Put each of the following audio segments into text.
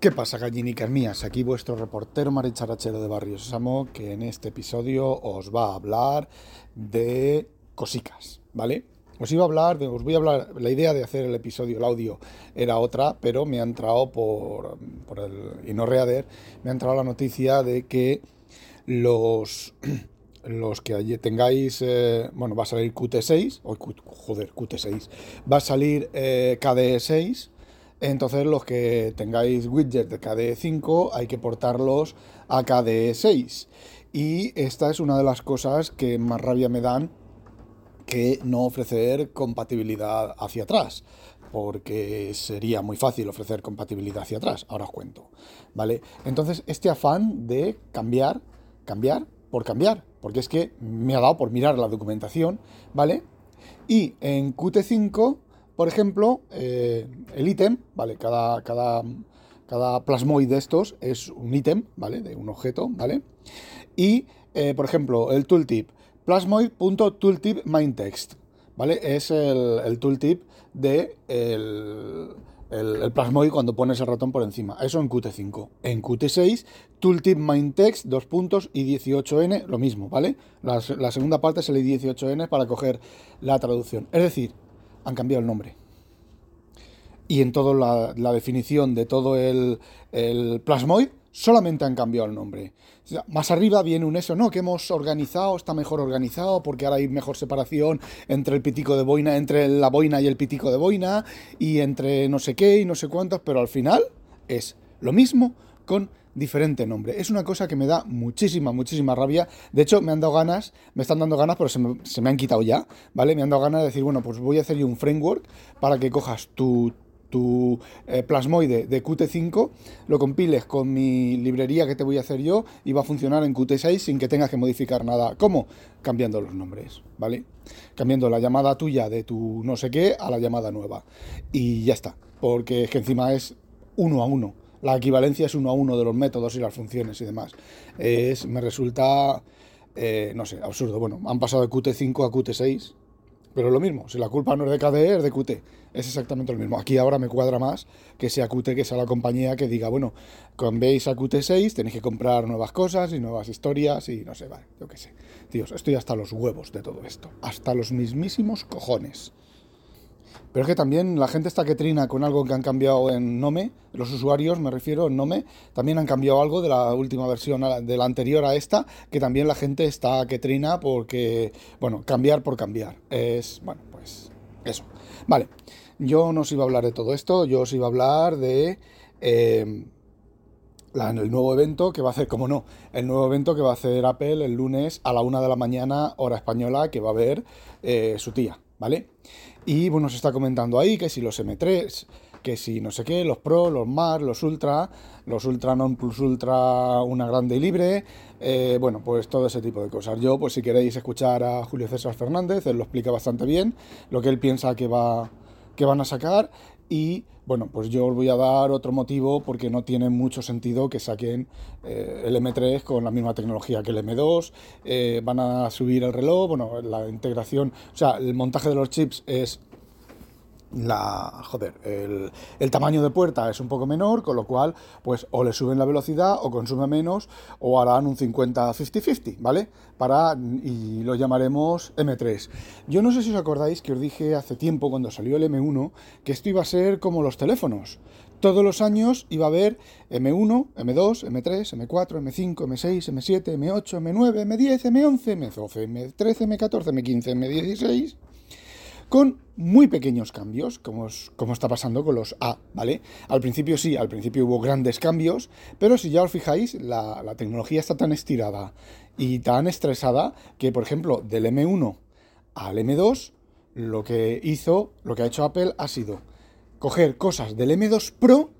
¿Qué pasa, gallinicas mías? Aquí vuestro reportero maricharachero de Barrio Sésamo, que en este episodio os va a hablar de cosicas, ¿vale? Os iba a hablar, os voy a hablar, la idea de hacer el episodio, el audio, era otra, pero me ha entrado por, por el Inorreader, me ha entrado la noticia de que los, los que tengáis, eh, bueno, va a salir Qt6, o joder, Qt6, va a salir eh, KDE6, entonces los que tengáis widgets de KDE 5 hay que portarlos a KDE 6. Y esta es una de las cosas que más rabia me dan que no ofrecer compatibilidad hacia atrás. Porque sería muy fácil ofrecer compatibilidad hacia atrás. Ahora os cuento. ¿Vale? Entonces, este afán de cambiar, cambiar por cambiar. Porque es que me ha dado por mirar la documentación, ¿vale? Y en Qt5 por ejemplo, eh, el ítem, ¿vale? Cada, cada, cada plasmoid de estos es un ítem, ¿vale? De un objeto, ¿vale? Y, eh, por ejemplo, el tooltip, plasmoid.tooltip text, ¿vale? Es el, tooltip de el, el, plasmoid cuando pones el ratón por encima. Eso en Qt5. En Qt6, tooltip text, dos puntos y 18n, lo mismo, ¿vale? La, la segunda parte es el 18n para coger la traducción. Es decir, han cambiado el nombre. Y en toda la, definición de todo el, plasmoid solamente han cambiado el nombre. Más arriba viene un eso, no, que hemos organizado, está mejor organizado, porque ahora hay mejor separación entre el pitico de boina, entre la boina y el pitico de boina, y entre no sé qué y no sé cuántos, pero al final es lo mismo con diferente nombre. Es una cosa que me da muchísima, muchísima rabia. De hecho, me han dado ganas, me están dando ganas, pero se me, han quitado ya, ¿vale? Me han dado ganas de decir, bueno, pues voy a hacer yo un framework para que cojas tu, tu eh, plasmoide de Qt5, lo compiles con mi librería que te voy a hacer yo y va a funcionar en Qt6 sin que tengas que modificar nada. ¿Cómo? Cambiando los nombres, ¿vale? Cambiando la llamada tuya de tu no sé qué a la llamada nueva. Y ya está, porque es que encima es uno a uno la equivalencia es uno a uno de los métodos y las funciones y demás. Es, me resulta, eh, no sé, absurdo. Bueno, han pasado de Qt5 a Qt6, pero lo mismo. Si la culpa no es de KDE, es de Qt. Es exactamente lo mismo. Aquí ahora me cuadra más que sea Qt, que sea la compañía que diga, bueno, con veis a Qt6 tenéis que comprar nuevas cosas y nuevas historias y no sé, vale, yo qué sé. Tíos, estoy hasta los huevos de todo esto. Hasta los mismísimos cojones. Pero es que también la gente está que trina con algo que han cambiado en Nome, los usuarios, me refiero, en Nome, también han cambiado algo de la última versión, de la anterior a esta, que también la gente está que trina porque, bueno, cambiar por cambiar. Es, bueno, pues eso. Vale, yo no os iba a hablar de todo esto, yo os iba a hablar de... Eh, el nuevo evento que va a hacer, como no, el nuevo evento que va a hacer Apple el lunes a la una de la mañana, hora española, que va a ver eh, su tía, ¿vale? Y bueno, se está comentando ahí que si los M3, que si no sé qué, los Pro, los Mar, los Ultra, los Ultra Non Plus Ultra, una grande y libre, eh, bueno, pues todo ese tipo de cosas. Yo, pues si queréis escuchar a Julio César Fernández, él lo explica bastante bien, lo que él piensa que, va, que van a sacar y bueno, pues yo os voy a dar otro motivo porque no tiene mucho sentido que saquen eh, el M3 con la misma tecnología que el M2. Eh, van a subir el reloj, bueno, la integración, o sea, el montaje de los chips es la joder, el, tamaño de puerta es un poco menor, con lo cual, pues o le suben la velocidad o consume menos o harán un 50-50-50, ¿vale? Para, y lo llamaremos M3. Yo no sé si os acordáis que os dije hace tiempo, cuando salió el M1, que esto iba a ser como los teléfonos. Todos los años iba a haber M1, M2, M3, M4, M5, M6, M7, M8, M9, M10, M11, M12, M13, M14, M15, M16 con muy pequeños cambios, como, como, está pasando con los A, ¿vale? Al principio sí, al principio hubo grandes cambios, pero si ya os fijáis, la, tecnología está tan estirada y tan estresada que, por ejemplo, del M1 al M2, lo que hizo, lo que ha hecho Apple ha sido coger cosas del M2 Pro,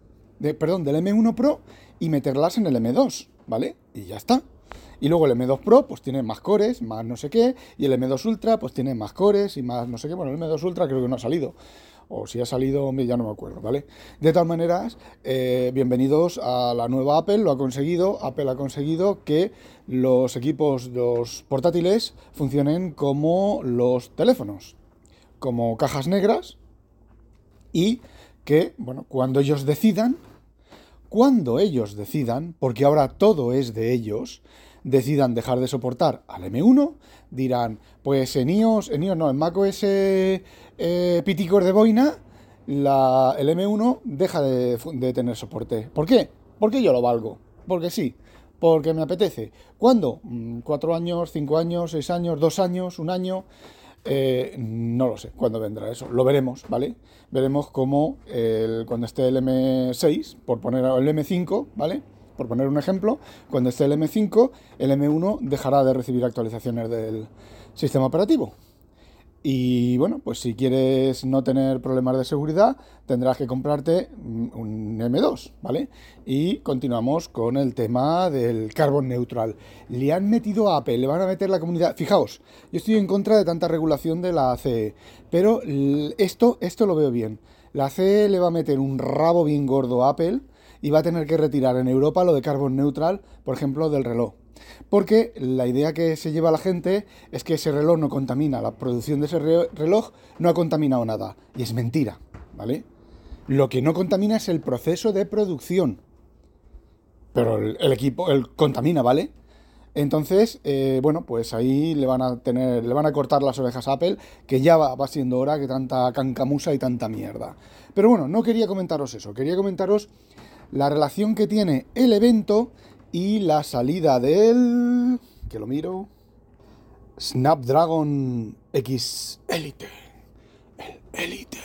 de, perdón, del M1 Pro y meterlas en el M2, ¿vale? Y ya está. Y luego el M2 Pro pues tiene más cores, más no sé qué, y el M2 Ultra pues tiene más cores y más no sé qué. Bueno, el M2 Ultra creo que no ha salido. O si ha salido, ya no me acuerdo, ¿vale? De todas maneras, eh, bienvenidos a la nueva Apple, lo ha conseguido. Apple ha conseguido que los equipos, los portátiles, funcionen como los teléfonos, como cajas negras, y que, bueno, cuando ellos decidan, cuando ellos decidan, porque ahora todo es de ellos, decidan dejar de soportar al M1, dirán, pues en iOS, en iOS no, en macOS eh, Piticor de Boina, la, el M1 deja de, de tener soporte. ¿Por qué? Porque yo lo valgo. Porque sí porque me apetece. ¿Cuándo? Mm, ¿Cuatro años, cinco años, seis años, dos años, un año? Eh, no lo sé cuándo vendrá eso. Lo veremos, ¿vale? Veremos cómo cuando esté el M6, por poner el M5, ¿vale? Por poner un ejemplo, cuando esté el M5, el M1 dejará de recibir actualizaciones del sistema operativo. Y bueno, pues si quieres no tener problemas de seguridad, tendrás que comprarte un M2, ¿vale? Y continuamos con el tema del carbon neutral. Le han metido a Apple, le van a meter la comunidad. Fijaos, yo estoy en contra de tanta regulación de la CE, pero esto, esto lo veo bien. La CE le va a meter un rabo bien gordo a Apple y va a tener que retirar en Europa lo de carbon neutral, por ejemplo, del reloj. Porque la idea que se lleva la gente es que ese reloj no contamina, la producción de ese reloj no ha contaminado nada. Y es mentira, ¿vale? Lo que no contamina es el proceso de producción. Pero el, equipo el, contamina, ¿vale? Entonces, eh, bueno, pues ahí le van a tener, le van a cortar las orejas a Apple, que ya va, va, siendo hora que tanta cancamusa y tanta mierda. Pero bueno, no quería comentaros eso, quería comentaros la relación que tiene el evento y la salida del... que lo miro... Snapdragon X Elite. El Elite.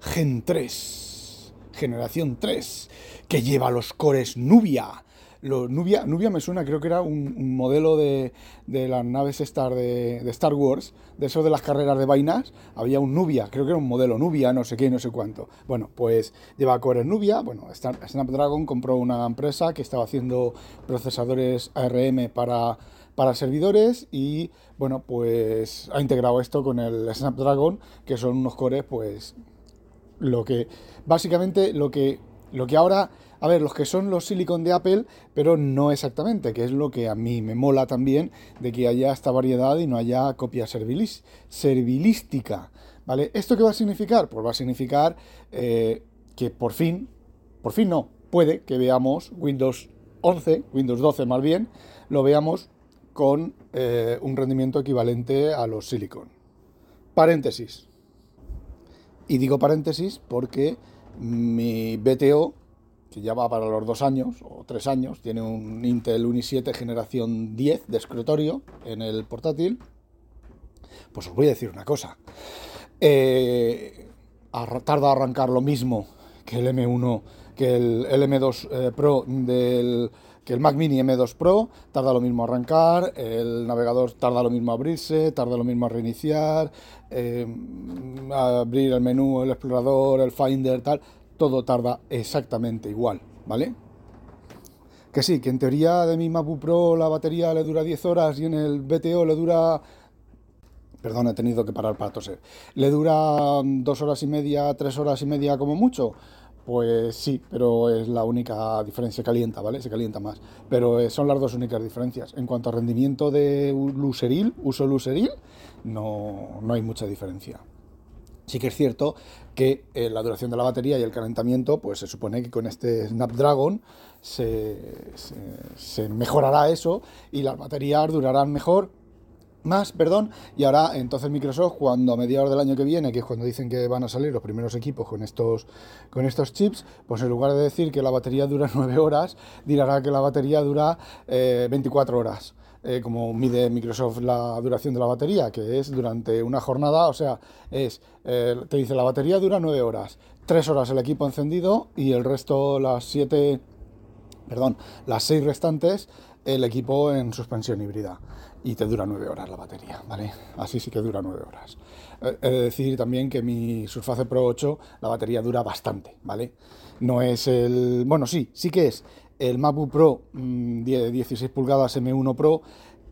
Gen 3. Generación 3. Que lleva los cores Nubia Nubia, Nubia me suena, creo que era un, modelo de, las naves Star de, Star Wars, de eso de las carreras de vainas, había un Nubia, creo que era un modelo Nubia, no sé qué, no sé cuánto. Bueno, pues lleva Core Nubia, bueno, Snapdragon compró una empresa que estaba haciendo procesadores ARM para, para servidores y, bueno, pues ha integrado esto con el Snapdragon, que son unos cores, pues, lo que, básicamente lo que, lo que ahora a ver, los que son los silicon de Apple, pero no exactamente, que es lo que a mí me mola también de que haya esta variedad y no haya copia servilística. ¿Vale? ¿Esto qué va a significar? Pues va a significar eh, que por fin, por fin no, puede que veamos Windows 11, Windows 12 más bien, lo veamos con eh, un rendimiento equivalente a los silicon. Paréntesis. Y digo paréntesis porque mi BTO que ya va para los dos años o tres años, tiene un Intel Uni 7 generación 10 de escritorio en el portátil, pues os voy a decir una cosa. Eh, tarda a arrancar lo mismo que el M1, que el, M2 eh, Pro del que el Mac Mini M2 Pro tarda lo mismo a arrancar, el navegador tarda lo mismo a abrirse, tarda lo mismo a reiniciar, eh, a abrir el menú, el explorador, el Finder, tal, todo tarda exactamente igual, ¿vale? Que sí, que en teoría de mi MacBook Pro la batería le dura 10 horas y en el BTO le dura... Perdón, he tenido que parar para toser. ¿Le dura dos horas y media, tres horas y media como mucho? Pues sí, pero es la única diferencia. Calienta, ¿vale? Se calienta más. Pero eh, son las dos únicas diferencias. En cuanto a rendimiento de luceril, uso luceril, no, no hay mucha diferencia. Sí que es cierto que eh, la duración de la batería y el calentamiento, pues se supone que con este Snapdragon se, mejorará eso y las baterías durarán mejor, más, perdón, y ahora entonces Microsoft cuando a mediados del año que viene, que es cuando dicen que van a salir los primeros equipos con estos, con estos chips, pues en lugar de decir que la batería dura 9 horas, dirá que la batería dura 24 eh, horas. Eh, como mide Microsoft la duración de la batería, que es durante una jornada, o sea, es, eh, te dice la batería dura 9 horas, 3 horas el equipo encendido y el resto, las 7, perdón, las 6 restantes, el equipo en suspensión híbrida. Y te dura 9 horas la batería, ¿vale? Así sí que dura 9 horas. Eh, he de decir también que mi Surface Pro 8, la batería dura bastante, ¿vale? No es el... Bueno, sí, sí que es el MacBook Pro 16 mm, pulgadas M1 Pro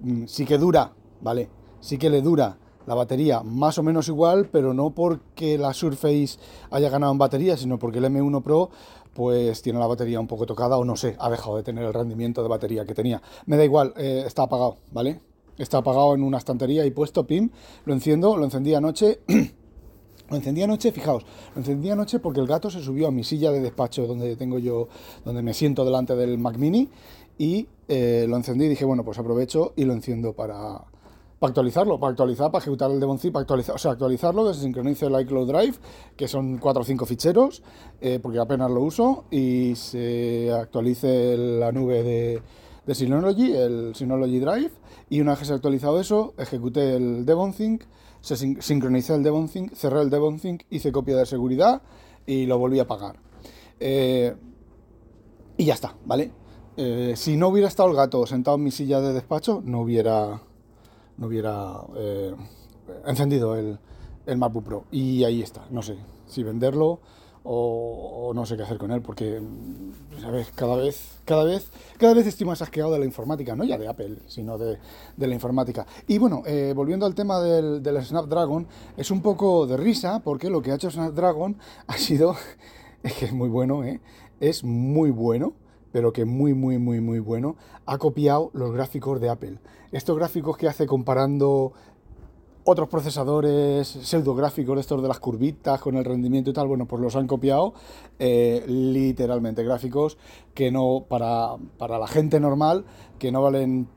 mm, sí que dura, ¿vale? Sí que le dura la batería más o menos igual, pero no porque la Surface haya ganado en batería, sino porque el M1 Pro pues tiene la batería un poco tocada o no sé, ha dejado de tener el rendimiento de batería que tenía. Me da igual, eh, está apagado, ¿vale? Está apagado en una estantería y puesto, pim, lo enciendo, lo encendí anoche Lo encendí anoche, fijaos, lo encendí anoche porque el gato se subió a mi silla de despacho donde tengo yo, donde me siento delante del Mac Mini y eh, lo encendí y dije, bueno, pues aprovecho y lo enciendo para, para actualizarlo, para actualizar, para ejecutar el Devon para actualizar, o sea, actualizarlo, que se sincronice el iCloud Drive, que son 4 o 5 ficheros, eh, porque apenas lo uso, y se actualice la nube de, de Synology, el Synology Drive, y una vez que se ha actualizado eso, ejecuté el Devon se sincronicé el Devon cerré el Devon hice copia de seguridad y lo volví a pagar. Eh, y ya está, ¿vale? Eh, si no hubiera estado el gato sentado en mi silla de despacho, no hubiera, no hubiera eh, encendido el, el MacBook Pro. Y ahí está, no sé si venderlo o, no sé qué hacer con él, porque, ¿sabes? Cada vez, cada vez, cada vez estoy más asqueado de la informática, no ya de Apple, sino de, de la informática. Y bueno, eh, volviendo al tema del, del, Snapdragon, es un poco de risa, porque lo que ha hecho Snapdragon ha sido, es que es muy bueno, ¿eh? Es muy bueno pero que muy, muy, muy, muy bueno, ha copiado los gráficos de Apple. Estos gráficos que hace comparando otros procesadores pseudográficos, estos de las curvitas con el rendimiento y tal, bueno, pues los han copiado eh, literalmente, gráficos que no, para, para la gente normal, que no valen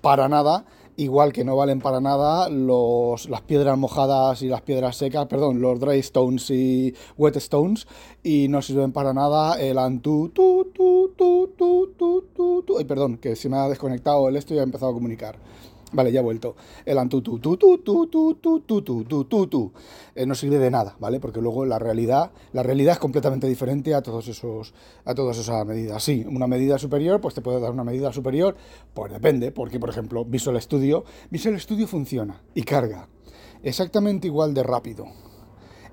para nada, igual que no valen para nada los, las piedras mojadas y las piedras secas, perdón, los dry stones y wet stones, y no sirven para nada el antu, tu, tu, tu, tu, tu, tu, tu, ay, perdón, que se me ha desconectado el esto y ha empezado a comunicar. Vale, ya he vuelto. El antutu, tu, tu, tu, tu, tu, tu, tu, tu, tu, no sirve de nada, ¿vale? Porque luego la realidad, la realidad es completamente diferente a todos esos, a todas esas medidas. Sí, una medida superior, pues te puede dar una medida superior, pues depende, porque por ejemplo, Visual Studio, Visual Studio funciona y carga exactamente igual de rápido.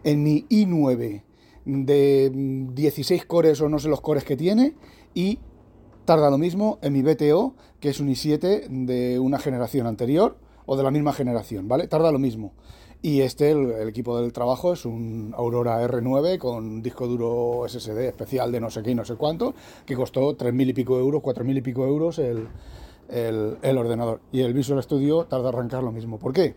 En mi i9 de 16 cores o no sé los cores que tiene y Tarda lo mismo en mi BTO, que es un i7 de una generación anterior o de la misma generación, ¿vale? Tarda lo mismo. Y este, el, equipo del trabajo, es un Aurora R9 con disco duro SSD especial de no sé qué y no sé cuánto, que costó 3.000 y pico euros, 4.000 y pico euros el, el ordenador. Y el Visual Studio tarda arrancar lo mismo. ¿Por qué?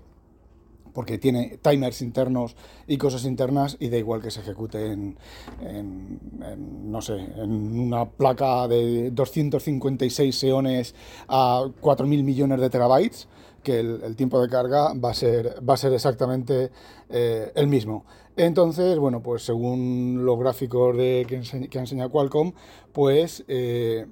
Porque tiene timers internos y cosas internas y da igual que se ejecute en, no sé, en una placa de 256 eones a 4.000 millones de terabytes, que el, tiempo de carga va a ser, va a ser exactamente eh, el mismo. Entonces, bueno, pues según los gráficos de, que, que ha enseñado Qualcomm, pues... Eh,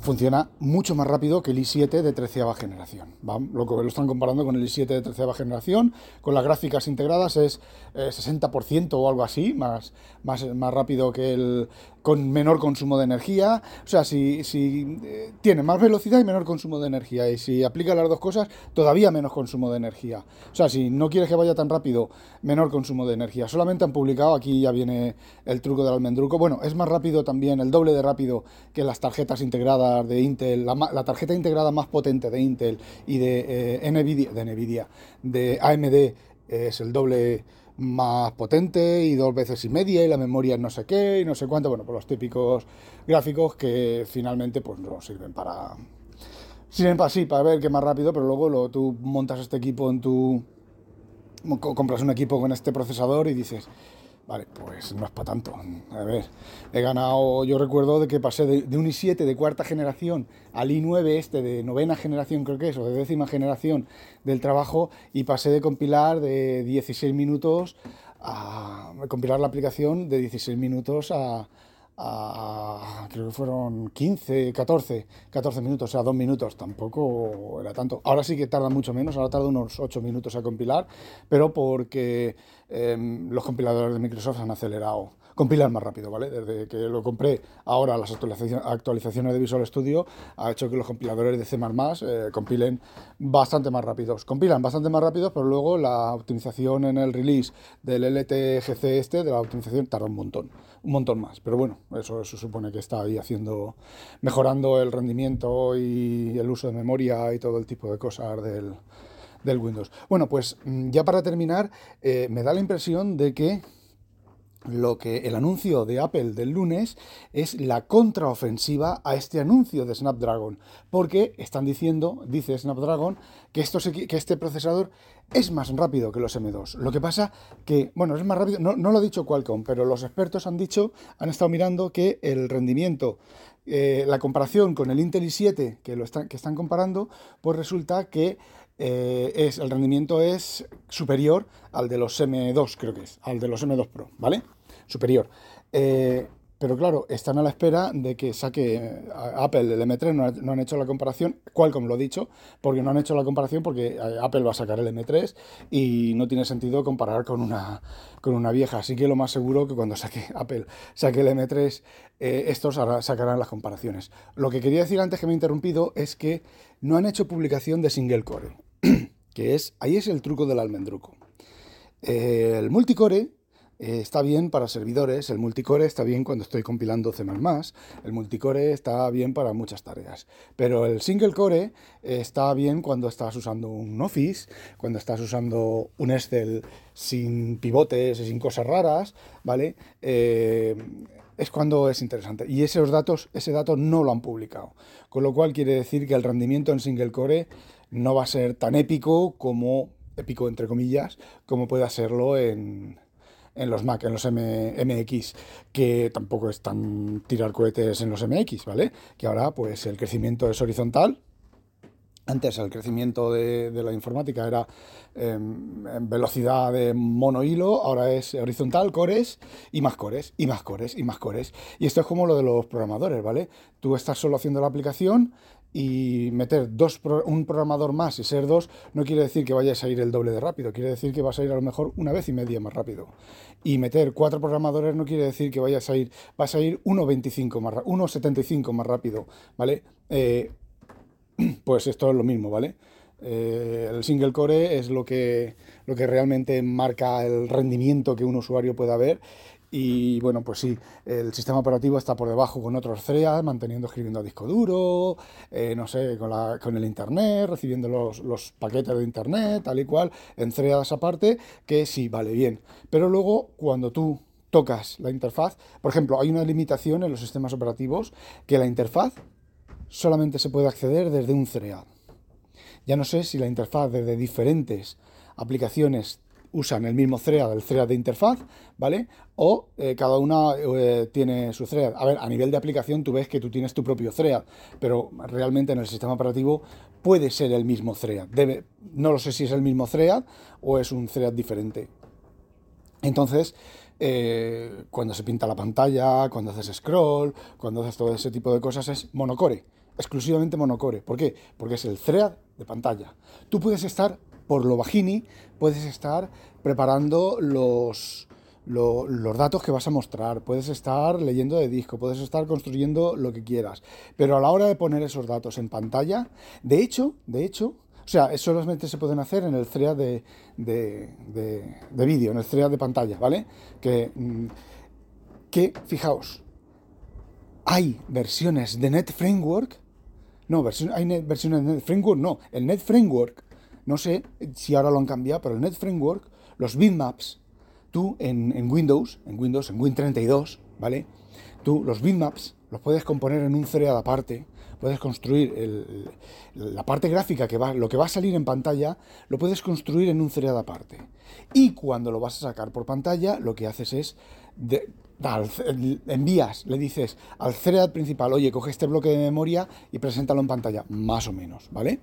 funciona mucho más rápido que el i7 de treceava generación. Lo que lo están comparando con el i7 de treceava generación, con las gráficas integradas es 60% eh, o algo así, más, más, más rápido que el, con menor consumo de energía. O sea, si, si eh, tiene más velocidad y menor consumo de energía. Y si aplica las dos cosas, todavía menos consumo de energía. O sea, si no quieres que vaya tan rápido, menor consumo de energía. Solamente han publicado, aquí ya viene el truco del almendruco. Bueno, es más rápido también, el doble de rápido que las tarjetas integradas de Intel. La, tarjeta integrada más potente de Intel y de eh, Nvidia, de Nvidia, de AMD es el doble más potente y dos veces y media y la memoria no sé qué y no sé cuánto, bueno, pues los típicos gráficos que finalmente pues no sirven para... Sirven para sí, para ver qué más rápido, pero luego lo, tú montas este equipo en tu... compras un equipo con este procesador y dices, Vale, pues no es para tanto. A ver, he ganado, yo recuerdo de que pasé de, un i7 de cuarta generación al i9 este de novena generación creo que es, o de décima generación del trabajo, y pasé de compilar de 16 minutos a compilar la aplicación de 16 minutos a, creo que fueron 15, 14, 14 minutos, o sea, dos minutos, tampoco era tanto. Ahora sí que tarda mucho menos, ahora tarda unos 8 minutos a compilar, pero porque em, los compiladores de Microsoft han acelerado compilar más rápido, ¿vale? Desde que lo compré, ahora las actualizaciones de Visual Studio ha hecho que los compiladores de C++ eh, compilen bastante más rápidos. Compilan bastante más rápido, pero luego la optimización en el release del LTGC este, de la optimización, tarda un montón, un montón más. Pero bueno, eso, eso supone que está ahí haciendo, mejorando el rendimiento y el uso de memoria y todo el tipo de cosas del, del Windows. Bueno, pues mm, ya para terminar, eh, me da la impresión de que lo que el anuncio de Apple del lunes es la contraofensiva a este anuncio de Snapdragon, porque están diciendo, dice Snapdragon, que, que este procesador es más rápido que los M2. Lo que pasa que, bueno, es más rápido, no, lo ha dicho Qualcomm, pero los expertos han dicho, han estado mirando que el rendimiento, eh, la comparación con el Intel i7 que, lo que están comparando, pues resulta que eh, es, el rendimiento es superior al de los M2, creo que es, al de los M2 Pro, ¿vale? Superior. Eh, pero claro, están a la espera de que saque eh, Apple el M3, no, han hecho la comparación, Qualcomm lo ha dicho, porque no han hecho la comparación porque Apple va a sacar el M3 y no tiene sentido comparar con una, con una vieja. Así que lo más seguro que cuando saque Apple saque el M3, estos sacarán las comparaciones. Lo que quería decir antes que me he interrumpido es que no han hecho publicación de single core. Que es, ahí es el truco del almendruco. el multicore eh, está bien para servidores, el multicore está bien cuando estoy compilando C++, el multicore está bien para muchas tareas, pero el single core está bien cuando estás usando un Office, cuando estás usando un Excel sin pivotes y sin cosas raras, ¿vale? Eh, es cuando es interesante. Y esos datos, ese dato no lo han publicado. Con lo cual quiere decir que el rendimiento en single core no va a ser tan épico como, épico entre comillas, como pueda serlo en, en los Mac, en los MX, que tampoco es tan tirar cohetes en los MX, ¿vale? Que ahora pues el crecimiento es horizontal. Antes el crecimiento de, la informática era em, en velocidad de mono hilo, ahora es horizontal, cores y más cores, y más cores, y más cores. Y esto es como lo de los programadores, ¿vale? Tú estás solo haciendo la aplicación, y meter dos, un programador más y ser dos no quiere decir que vayas a ir el doble de rápido, quiere decir que vas a ir a lo mejor una vez y media más rápido. Y meter cuatro programadores no quiere decir que vayas a ir, vas a ir 1.25 más 1.75 más rápido, ¿vale? Eh, pues esto es lo mismo, ¿vale? Eh, el single core es lo que, lo que realmente marca el rendimiento que un usuario pueda ver y bueno, pues sí, el sistema operativo está por debajo con otros threads, manteniendo, escribiendo a disco duro, eh, no sé, con, la, con, el internet, recibiendo los, paquetes de internet, tal y cual, en threads aparte, que sí, vale bien. Pero luego, cuando tú tocas la interfaz, por ejemplo, hay una limitación en los sistemas operativos que la interfaz solamente se puede acceder desde un thread. Ya no sé si la interfaz desde diferentes aplicaciones usan el mismo thread, el thread de interfaz, ¿vale? O eh, cada una eh, tiene su thread. A ver, a nivel de aplicación tú ves que tú tienes tu propio thread, pero realmente en el sistema operativo puede ser el mismo thread. Debe, no lo sé si es el mismo thread o es un thread diferente. Entonces, eh, cuando se pinta la pantalla, cuando haces scroll, cuando haces todo ese tipo de cosas, es monocore, exclusivamente monocore. ¿Por qué? Porque es el thread de pantalla. Tú puedes estar por lo bajini puedes estar preparando los, los datos que vas a mostrar, puedes estar leyendo de disco, puedes estar construyendo lo que quieras. Pero a la hora de poner esos datos en pantalla, de hecho, de hecho, o sea, solamente se pueden hacer en el thread de, de, vídeo, en el thread de pantalla, ¿vale? Que, mm, que, fijaos, hay versiones de Net Framework, no, hay versiones de Net Framework, no, el Net Framework no sé si ahora lo han cambiado, pero el Net Framework, los bitmaps, tú en, Windows, en Windows, en Win32, ¿vale? Tú los bitmaps los puedes componer en un thread aparte, puedes construir la parte gráfica, que va, lo que va a salir en pantalla, lo puedes construir en un thread aparte. Y cuando lo vas a sacar por pantalla, lo que haces es envías, le dices al thread principal, oye, coge este bloque de memoria y preséntalo en pantalla, más o menos, ¿vale?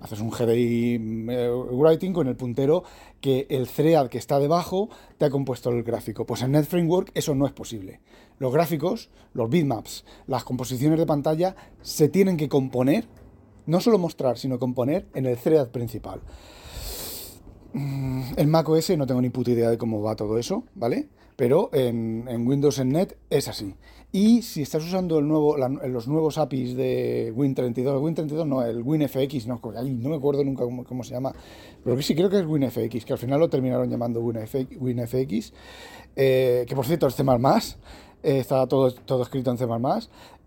Haces un GDI eh, writing con el puntero que el thread que está debajo te ha compuesto el gráfico. Pues en NetFramework eso no es posible. Los gráficos, los bitmaps, las composiciones de pantalla se tienen que componer, no solo mostrar, sino componer en el thread principal. En Mac OS no tengo ni puta idea de cómo va todo eso, ¿vale? pero en, Windows en Net es así. Y si estás usando los nuevos APIs de Win32, Win32 no, el WinFX, no, no me acuerdo nunca cómo, se llama, pero que sí creo que es WinFX, que al final lo terminaron llamando WinFX, eh, que por cierto es C++, eh, está todo, todo escrito en C++,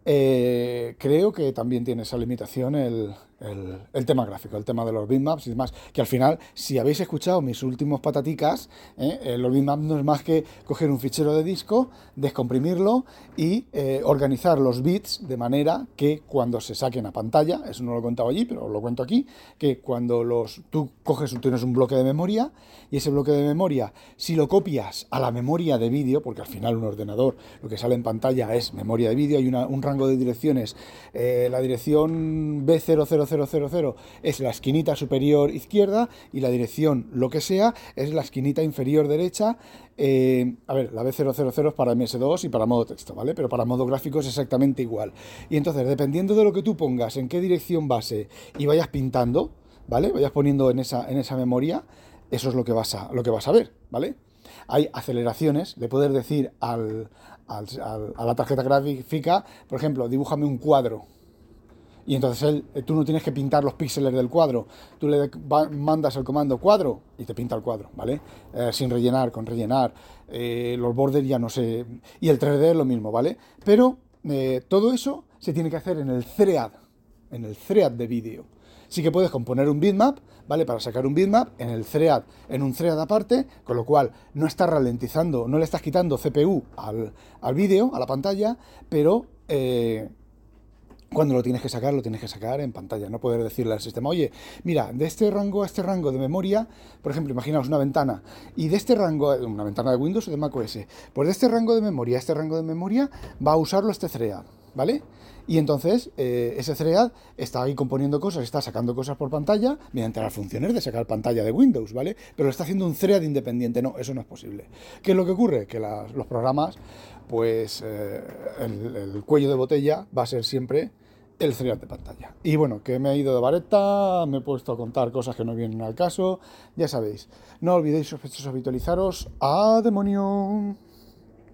eh, creo que también tiene esa limitación el, el, tema gráfico, el tema de los bitmaps y demás. Que al final, si habéis escuchado mis últimos pataticas, ¿eh? Eh, los bitmaps no es más que coger un fichero de disco, descomprimirlo y eh, organizar los bits de manera que cuando se saquen a pantalla, eso no lo he contado allí, pero lo cuento aquí, que cuando los tú coges, tienes un bloque de memoria y ese bloque de memoria, si lo copias a la memoria de vídeo, porque al final un ordenador lo que sale en pantalla es memoria de vídeo, hay un rango de direcciones, la dirección B00 0000 es la esquinita superior izquierda y la dirección lo que sea es la esquinita inferior derecha. Eh, a ver, la B000 es para MS2 y para modo texto, ¿vale? Pero para modo gráfico es exactamente igual. Y entonces, dependiendo de lo que tú pongas, en qué dirección base y vayas pintando, ¿vale? Vayas poniendo en esa, en esa memoria, eso es lo que vas a, lo que vas a ver, ¿vale? Hay aceleraciones, de poder decir al, a la tarjeta gráfica, por ejemplo, dibújame un cuadro, y entonces él, eh, tú no tienes que pintar los píxeles del cuadro, tú le mandas el comando cuadro y te pinta el cuadro, ¿vale? Eh, sin rellenar, con rellenar, eh, los bordes ya no sé, y el 3D es lo mismo, ¿vale? Pero todo eso se tiene que hacer en el thread, en el thread de vídeo. Sí que puedes componer un bitmap, ¿vale? Para sacar un bitmap en el thread, en un thread aparte, con lo cual no estás ralentizando, no le estás quitando CPU al, al vídeo, a la pantalla, pero cuando lo tienes que sacar, lo tienes que sacar en pantalla, no poder decirle al sistema, oye, mira, de este rango a este rango de memoria, por ejemplo, imaginaos una ventana, y de este rango, una ventana de Windows o de macOS, pues de este rango de memoria a este rango de memoria va a usarlo este thread, ¿vale? Y entonces eh, ese thread está ahí componiendo cosas, está sacando cosas por pantalla mediante las funciones de sacar pantalla de Windows, ¿vale? Pero lo está haciendo un thread independiente, no, eso no es posible. ¿Qué es lo que ocurre? Que los programas, pues eh, el cuello de botella va a ser siempre el serial de pantalla. Y bueno, que me he ido de vareta, me he puesto a contar cosas que no vienen al caso, ya sabéis. No olvidéis sospechosos habitualizaros. ¡A demonio!